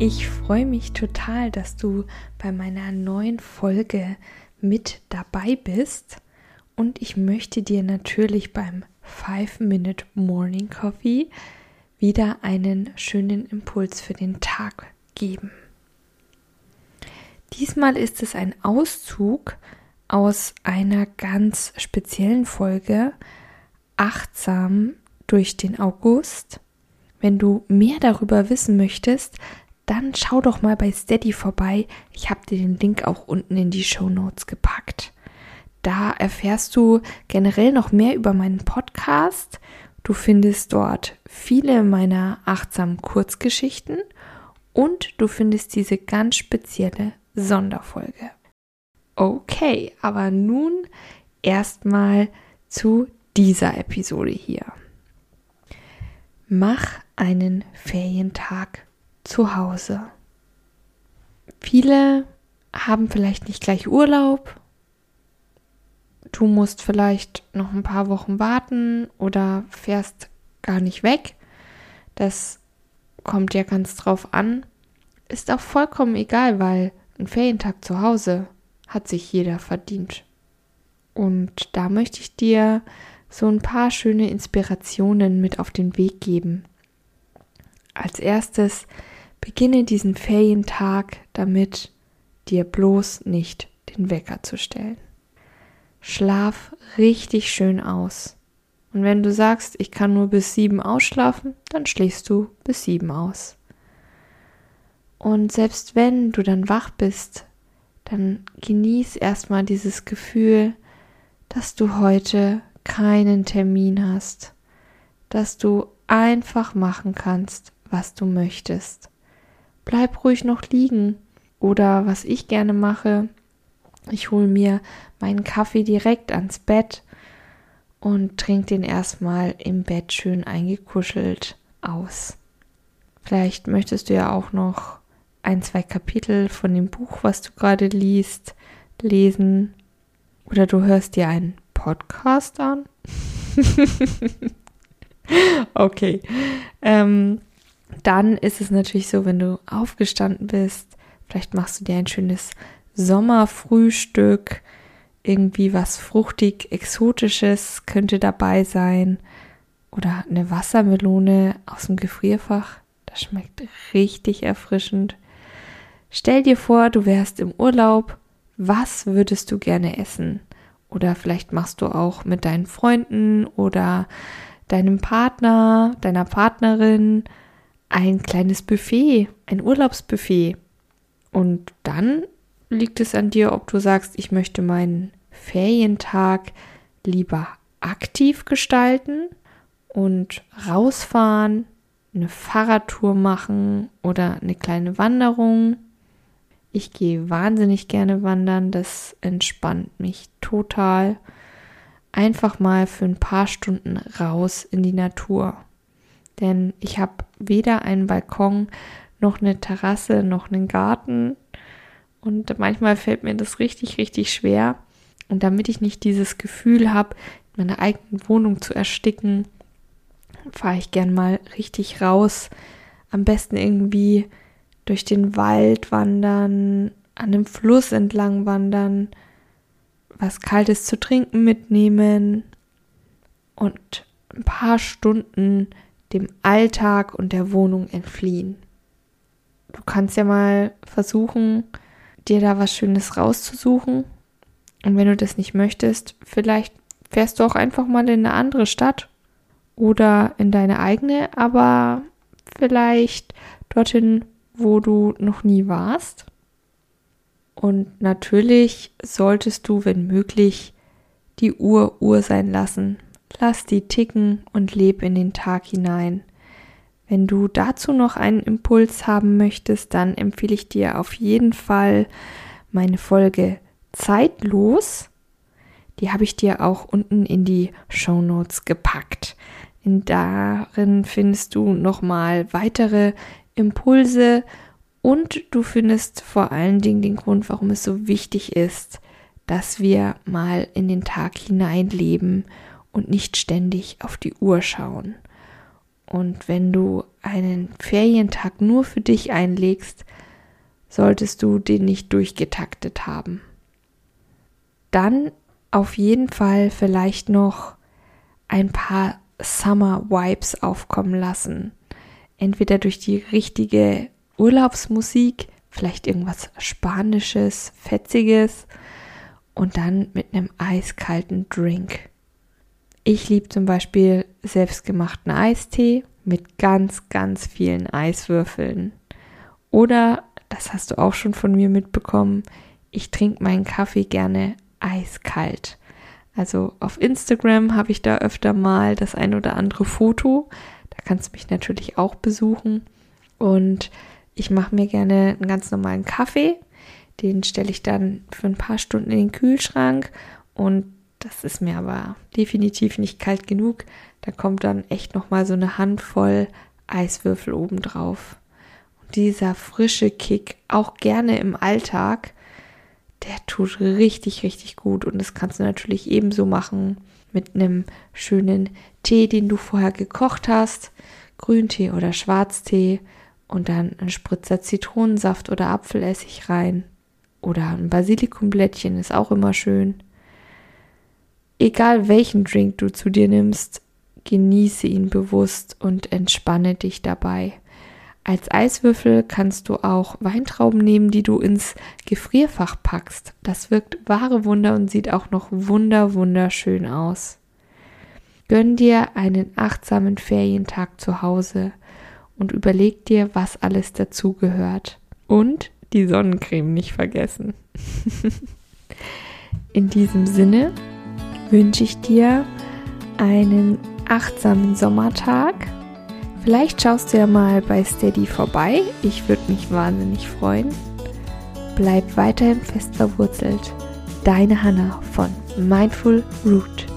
Ich freue mich total, dass du bei meiner neuen Folge mit dabei bist und ich möchte dir natürlich beim 5-Minute Morning Coffee wieder einen schönen Impuls für den Tag geben. Diesmal ist es ein Auszug aus einer ganz speziellen Folge Achtsam durch den August. Wenn du mehr darüber wissen möchtest, dann schau doch mal bei Steady vorbei. Ich habe dir den Link auch unten in die Show Notes gepackt. Da erfährst du generell noch mehr über meinen Podcast. Du findest dort viele meiner achtsamen Kurzgeschichten und du findest diese ganz spezielle Sonderfolge. Okay, aber nun erstmal zu dieser Episode hier. Mach einen Ferientag zu Hause. Viele haben vielleicht nicht gleich Urlaub. Du musst vielleicht noch ein paar Wochen warten oder fährst gar nicht weg. Das kommt ja ganz drauf an. Ist auch vollkommen egal, weil ein Ferientag zu Hause hat sich jeder verdient. Und da möchte ich dir so ein paar schöne Inspirationen mit auf den Weg geben. Als erstes beginne diesen Ferientag damit, dir bloß nicht den Wecker zu stellen. Schlaf richtig schön aus. Und wenn du sagst, ich kann nur bis sieben ausschlafen, dann schläfst du bis sieben aus. Und selbst wenn du dann wach bist, dann genieß erstmal dieses Gefühl, dass du heute keinen Termin hast, dass du einfach machen kannst, was du möchtest. Bleib ruhig noch liegen oder was ich gerne mache, ich hole mir meinen Kaffee direkt ans Bett und trinke den erstmal im Bett schön eingekuschelt aus. Vielleicht möchtest du ja auch noch ein, zwei Kapitel von dem Buch, was du gerade liest, lesen. Oder du hörst dir einen Podcast an. okay. Ähm, dann ist es natürlich so, wenn du aufgestanden bist, vielleicht machst du dir ein schönes Sommerfrühstück, irgendwie was fruchtig, exotisches könnte dabei sein. Oder eine Wassermelone aus dem Gefrierfach. Das schmeckt richtig erfrischend. Stell dir vor, du wärst im Urlaub. Was würdest du gerne essen? Oder vielleicht machst du auch mit deinen Freunden oder deinem Partner, deiner Partnerin ein kleines Buffet, ein Urlaubsbuffet. Und dann liegt es an dir, ob du sagst, ich möchte meinen Ferientag lieber aktiv gestalten und rausfahren, eine Fahrradtour machen oder eine kleine Wanderung ich gehe wahnsinnig gerne wandern, das entspannt mich total. Einfach mal für ein paar Stunden raus in die Natur. Denn ich habe weder einen Balkon noch eine Terrasse noch einen Garten. Und manchmal fällt mir das richtig, richtig schwer. Und damit ich nicht dieses Gefühl habe, meine eigene Wohnung zu ersticken, fahre ich gern mal richtig raus. Am besten irgendwie durch den Wald wandern, an dem Fluss entlang wandern, was Kaltes zu trinken mitnehmen und ein paar Stunden dem Alltag und der Wohnung entfliehen. Du kannst ja mal versuchen, dir da was Schönes rauszusuchen. Und wenn du das nicht möchtest, vielleicht fährst du auch einfach mal in eine andere Stadt oder in deine eigene, aber vielleicht dorthin, wo du noch nie warst. Und natürlich solltest du, wenn möglich, die Uhr Uhr sein lassen. Lass die ticken und leb in den Tag hinein. Wenn du dazu noch einen Impuls haben möchtest, dann empfehle ich dir auf jeden Fall meine Folge zeitlos. Die habe ich dir auch unten in die Show Notes gepackt. In darin findest du nochmal weitere Impulse und du findest vor allen Dingen den Grund, warum es so wichtig ist, dass wir mal in den Tag hineinleben und nicht ständig auf die Uhr schauen. Und wenn du einen Ferientag nur für dich einlegst, solltest du den nicht durchgetaktet haben. Dann auf jeden Fall vielleicht noch ein paar Summer Vibes aufkommen lassen. Entweder durch die richtige Urlaubsmusik, vielleicht irgendwas Spanisches, Fetziges und dann mit einem eiskalten Drink. Ich liebe zum Beispiel selbstgemachten Eistee mit ganz, ganz vielen Eiswürfeln. Oder, das hast du auch schon von mir mitbekommen, ich trinke meinen Kaffee gerne eiskalt. Also auf Instagram habe ich da öfter mal das ein oder andere Foto. Da kannst du mich natürlich auch besuchen. Und ich mache mir gerne einen ganz normalen Kaffee. Den stelle ich dann für ein paar Stunden in den Kühlschrank. Und das ist mir aber definitiv nicht kalt genug. Da kommt dann echt nochmal so eine Handvoll Eiswürfel obendrauf. Und dieser frische Kick, auch gerne im Alltag, der tut richtig, richtig gut. Und das kannst du natürlich ebenso machen mit einem schönen Tee, den du vorher gekocht hast, Grüntee oder Schwarztee und dann ein Spritzer Zitronensaft oder Apfelessig rein. Oder ein Basilikumblättchen ist auch immer schön. Egal welchen Drink du zu dir nimmst, genieße ihn bewusst und entspanne dich dabei. Als Eiswürfel kannst du auch Weintrauben nehmen, die du ins Gefrierfach packst. Das wirkt wahre Wunder und sieht auch noch wunder wunderschön aus. Gönn dir einen achtsamen Ferientag zu Hause und überleg dir, was alles dazugehört. Und die Sonnencreme nicht vergessen. In diesem Sinne wünsche ich dir einen achtsamen Sommertag Vielleicht schaust du ja mal bei Steady vorbei. Ich würde mich wahnsinnig freuen. Bleib weiterhin fest verwurzelt. Deine Hanna von Mindful Root.